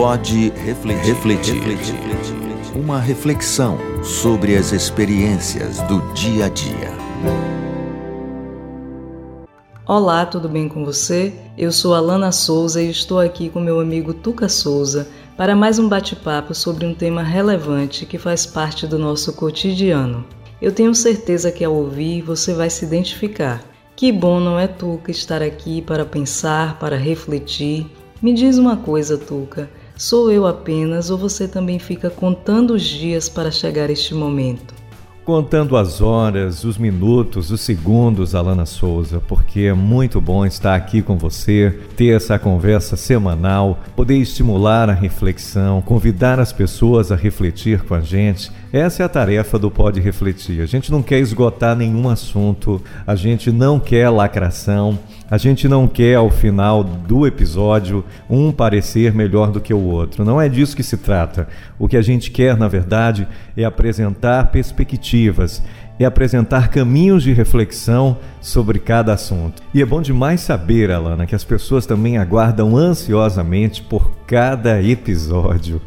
Pode refletir, refletir, refletir. Uma reflexão sobre as experiências do dia a dia. Olá, tudo bem com você? Eu sou Alana Souza e estou aqui com meu amigo Tuca Souza para mais um bate-papo sobre um tema relevante que faz parte do nosso cotidiano. Eu tenho certeza que ao ouvir você vai se identificar. Que bom, não é, Tuca, estar aqui para pensar, para refletir. Me diz uma coisa, Tuca. Sou eu apenas ou você também fica contando os dias para chegar este momento? contando as horas, os minutos, os segundos, Alana Souza, porque é muito bom estar aqui com você, ter essa conversa semanal, poder estimular a reflexão, convidar as pessoas a refletir com a gente. Essa é a tarefa do Pode Refletir. A gente não quer esgotar nenhum assunto, a gente não quer lacração, a gente não quer ao final do episódio um parecer melhor do que o outro. Não é disso que se trata. O que a gente quer, na verdade, é apresentar perspectivas, é apresentar caminhos de reflexão sobre cada assunto. E é bom demais saber, Alana, que as pessoas também aguardam ansiosamente por cada episódio.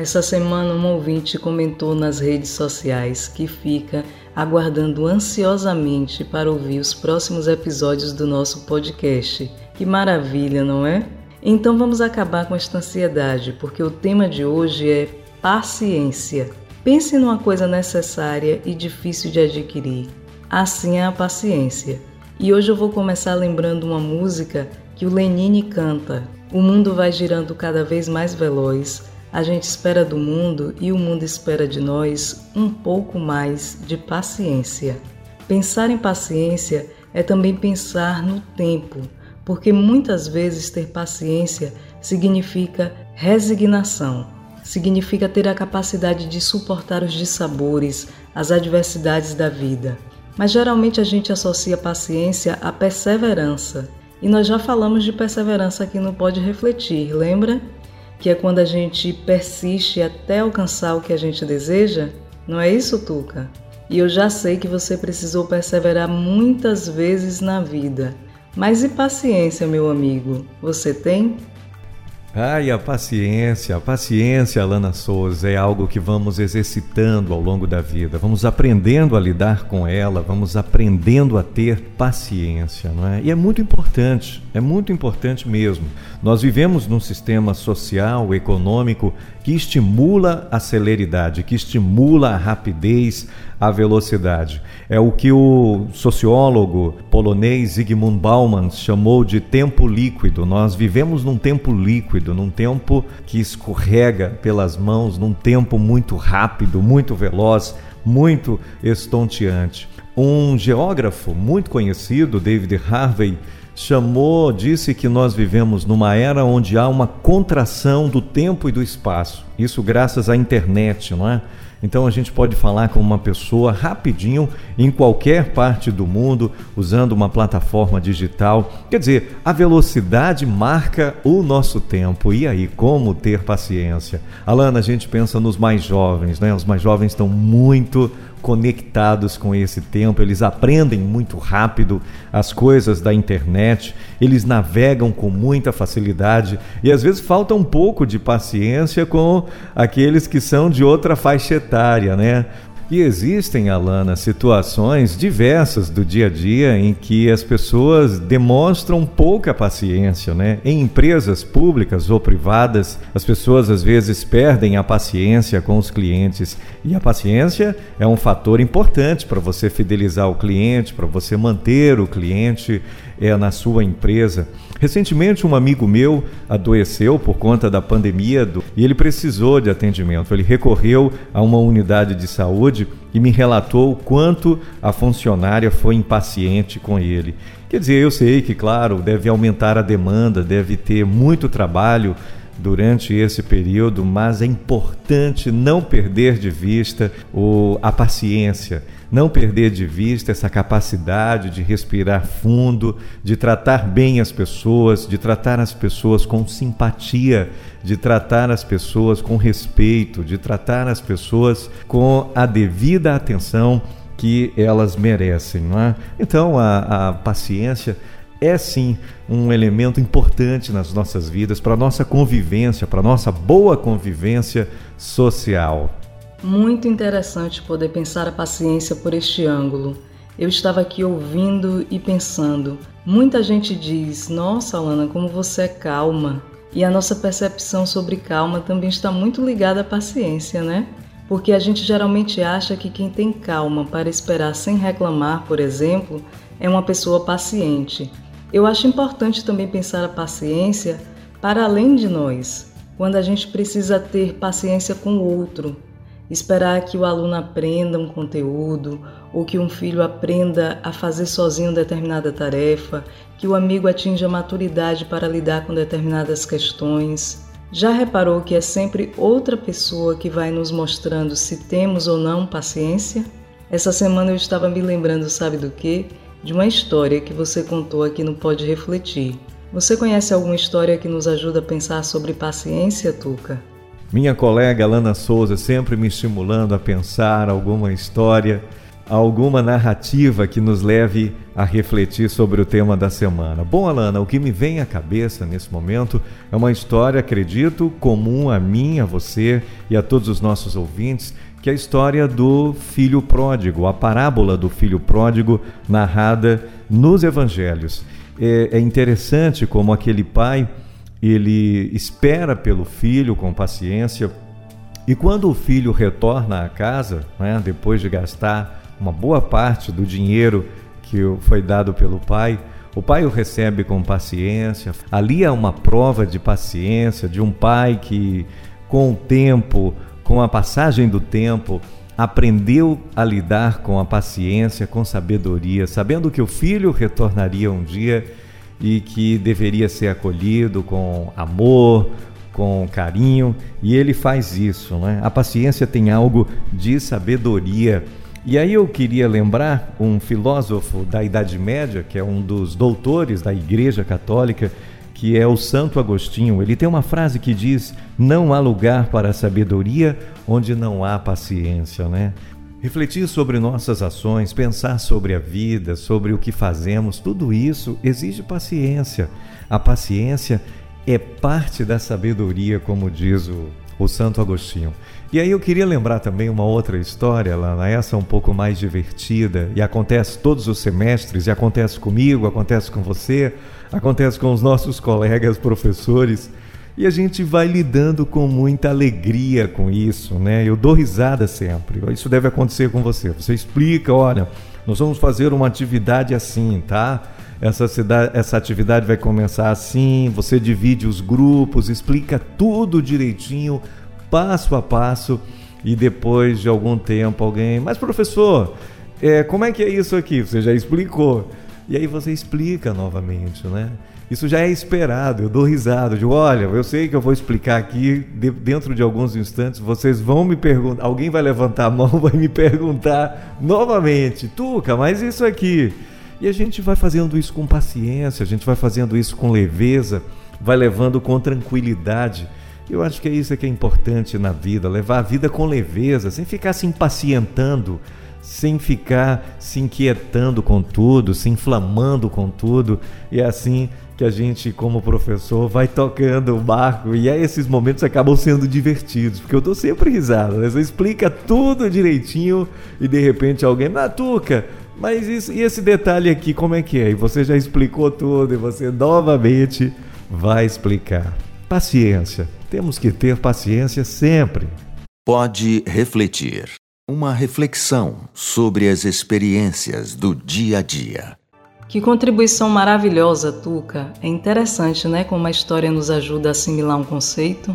Essa semana, um ouvinte comentou nas redes sociais que fica aguardando ansiosamente para ouvir os próximos episódios do nosso podcast. Que maravilha, não é? Então vamos acabar com esta ansiedade, porque o tema de hoje é paciência. Pense numa coisa necessária e difícil de adquirir. Assim é a paciência. E hoje eu vou começar lembrando uma música que o Lenine canta. O mundo vai girando cada vez mais veloz a gente espera do mundo e o mundo espera de nós um pouco mais de paciência. Pensar em paciência é também pensar no tempo, porque muitas vezes ter paciência significa resignação, significa ter a capacidade de suportar os dissabores, as adversidades da vida. Mas geralmente a gente associa paciência à perseverança. E nós já falamos de perseverança aqui no Pode Refletir, lembra? Que é quando a gente persiste até alcançar o que a gente deseja? Não é isso, Tuca? E eu já sei que você precisou perseverar muitas vezes na vida. Mas e paciência, meu amigo? Você tem? Ai, a paciência, a paciência, Alana Souza, é algo que vamos exercitando ao longo da vida, vamos aprendendo a lidar com ela, vamos aprendendo a ter paciência, não é? E é muito importante, é muito importante mesmo. Nós vivemos num sistema social, econômico, que estimula a celeridade, que estimula a rapidez, a velocidade. É o que o sociólogo polonês Zygmunt Bauman chamou de tempo líquido. Nós vivemos num tempo líquido, num tempo que escorrega pelas mãos, num tempo muito rápido, muito veloz, muito estonteante. Um geógrafo muito conhecido, David Harvey, chamou, disse que nós vivemos numa era onde há uma contração do tempo e do espaço. Isso graças à internet, não é? Então a gente pode falar com uma pessoa rapidinho em qualquer parte do mundo usando uma plataforma digital. Quer dizer, a velocidade marca o nosso tempo. E aí, como ter paciência? Alana, a gente pensa nos mais jovens, né? Os mais jovens estão muito conectados com esse tempo, eles aprendem muito rápido as coisas da internet, eles navegam com muita facilidade e às vezes falta um pouco de paciência com aqueles que são de outra faixa etária, né? E existem, Alana, situações diversas do dia a dia em que as pessoas demonstram pouca paciência, né? Em empresas públicas ou privadas, as pessoas às vezes perdem a paciência com os clientes. E a paciência é um fator importante para você fidelizar o cliente, para você manter o cliente é, na sua empresa. Recentemente, um amigo meu adoeceu por conta da pandemia do, e ele precisou de atendimento. Ele recorreu a uma unidade de saúde e me relatou o quanto a funcionária foi impaciente com ele. Quer dizer, eu sei que, claro, deve aumentar a demanda, deve ter muito trabalho durante esse período, mas é importante não perder de vista o, a paciência, não perder de vista essa capacidade de respirar fundo, de tratar bem as pessoas, de tratar as pessoas com simpatia, de tratar as pessoas com respeito, de tratar as pessoas com a devida atenção que elas merecem. Não é? Então, a, a paciência é sim um elemento importante nas nossas vidas, para a nossa convivência, para a nossa boa convivência social. Muito interessante poder pensar a paciência por este ângulo. Eu estava aqui ouvindo e pensando. Muita gente diz: Nossa, Alana, como você é calma. E a nossa percepção sobre calma também está muito ligada à paciência, né? Porque a gente geralmente acha que quem tem calma para esperar sem reclamar, por exemplo, é uma pessoa paciente. Eu acho importante também pensar a paciência para além de nós, quando a gente precisa ter paciência com o outro, esperar que o aluno aprenda um conteúdo ou que um filho aprenda a fazer sozinho determinada tarefa, que o amigo atinja maturidade para lidar com determinadas questões. Já reparou que é sempre outra pessoa que vai nos mostrando se temos ou não paciência? Essa semana eu estava me lembrando, sabe do que? De uma história que você contou aqui no Pode Refletir. Você conhece alguma história que nos ajuda a pensar sobre paciência, Tuca? Minha colega Alana Souza sempre me estimulando a pensar alguma história, alguma narrativa que nos leve a refletir sobre o tema da semana. Bom, Alana, o que me vem à cabeça nesse momento é uma história, acredito, comum a mim, a você e a todos os nossos ouvintes, que é a história do filho pródigo, a parábola do filho pródigo narrada nos evangelhos. É, é interessante como aquele pai ele espera pelo filho com paciência e quando o filho retorna à casa, né, depois de gastar uma boa parte do dinheiro que foi dado pelo pai, o pai o recebe com paciência. Ali é uma prova de paciência de um pai que, com o tempo, com a passagem do tempo, aprendeu a lidar com a paciência, com sabedoria, sabendo que o filho retornaria um dia e que deveria ser acolhido com amor, com carinho, e ele faz isso, né? A paciência tem algo de sabedoria. E aí eu queria lembrar um filósofo da Idade Média, que é um dos doutores da Igreja Católica, que é o Santo Agostinho. Ele tem uma frase que diz: Não há lugar para a sabedoria onde não há paciência, né? Refletir sobre nossas ações, pensar sobre a vida, sobre o que fazemos, tudo isso exige paciência. A paciência é parte da sabedoria, como diz o, o Santo Agostinho. E aí eu queria lembrar também uma outra história, Lana, essa um pouco mais divertida, e acontece todos os semestres, e acontece comigo, acontece com você, acontece com os nossos colegas professores e a gente vai lidando com muita alegria com isso, né? Eu dou risada sempre. Isso deve acontecer com você. Você explica, olha, nós vamos fazer uma atividade assim, tá? Essa, cidade, essa atividade vai começar assim, você divide os grupos, explica tudo direitinho, passo a passo, e depois de algum tempo alguém, mas professor, é, como é que é isso aqui? Você já explicou. E aí você explica novamente, né? Isso já é esperado, eu dou risada, digo, olha, eu sei que eu vou explicar aqui, dentro de alguns instantes, vocês vão me perguntar, alguém vai levantar a mão, vai me perguntar novamente, Tuca, mas isso aqui. E a gente vai fazendo isso com paciência, a gente vai fazendo isso com leveza, vai levando com tranquilidade. Eu acho que é isso que é importante na vida, levar a vida com leveza, sem ficar se impacientando sem ficar se inquietando com tudo, se inflamando com tudo. E é assim que a gente, como professor, vai tocando o barco. E aí esses momentos acabam sendo divertidos, porque eu dou sempre risada. Né? Você explica tudo direitinho e de repente alguém, Matuca, mas isso, e esse detalhe aqui, como é que é? E você já explicou tudo e você novamente vai explicar. Paciência. Temos que ter paciência sempre. Pode refletir. Uma reflexão sobre as experiências do dia a dia. Que contribuição maravilhosa, Tuca. É interessante, né, como a história nos ajuda a assimilar um conceito.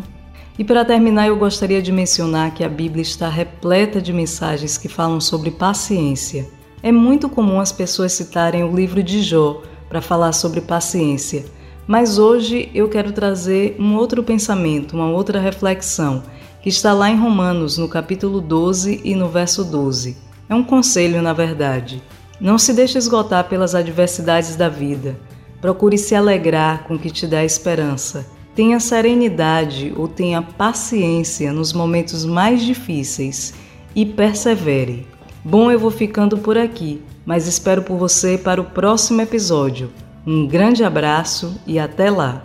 E para terminar, eu gostaria de mencionar que a Bíblia está repleta de mensagens que falam sobre paciência. É muito comum as pessoas citarem o livro de Jó para falar sobre paciência, mas hoje eu quero trazer um outro pensamento, uma outra reflexão que está lá em Romanos, no capítulo 12 e no verso 12. É um conselho, na verdade. Não se deixe esgotar pelas adversidades da vida. Procure se alegrar com o que te dá esperança. Tenha serenidade ou tenha paciência nos momentos mais difíceis e persevere. Bom, eu vou ficando por aqui, mas espero por você para o próximo episódio. Um grande abraço e até lá!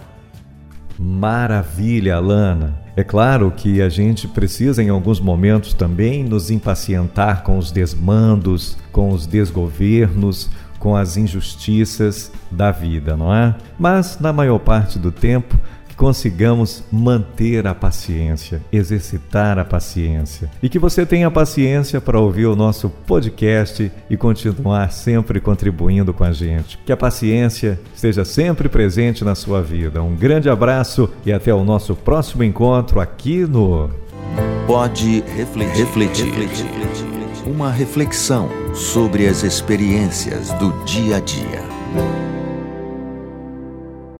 Maravilha, Alana! É claro que a gente precisa, em alguns momentos, também nos impacientar com os desmandos, com os desgovernos, com as injustiças da vida, não é? Mas, na maior parte do tempo, consigamos manter a paciência, exercitar a paciência. E que você tenha paciência para ouvir o nosso podcast e continuar sempre contribuindo com a gente. Que a paciência esteja sempre presente na sua vida. Um grande abraço e até o nosso próximo encontro aqui no Pode refletir. refletir. Uma reflexão sobre as experiências do dia a dia.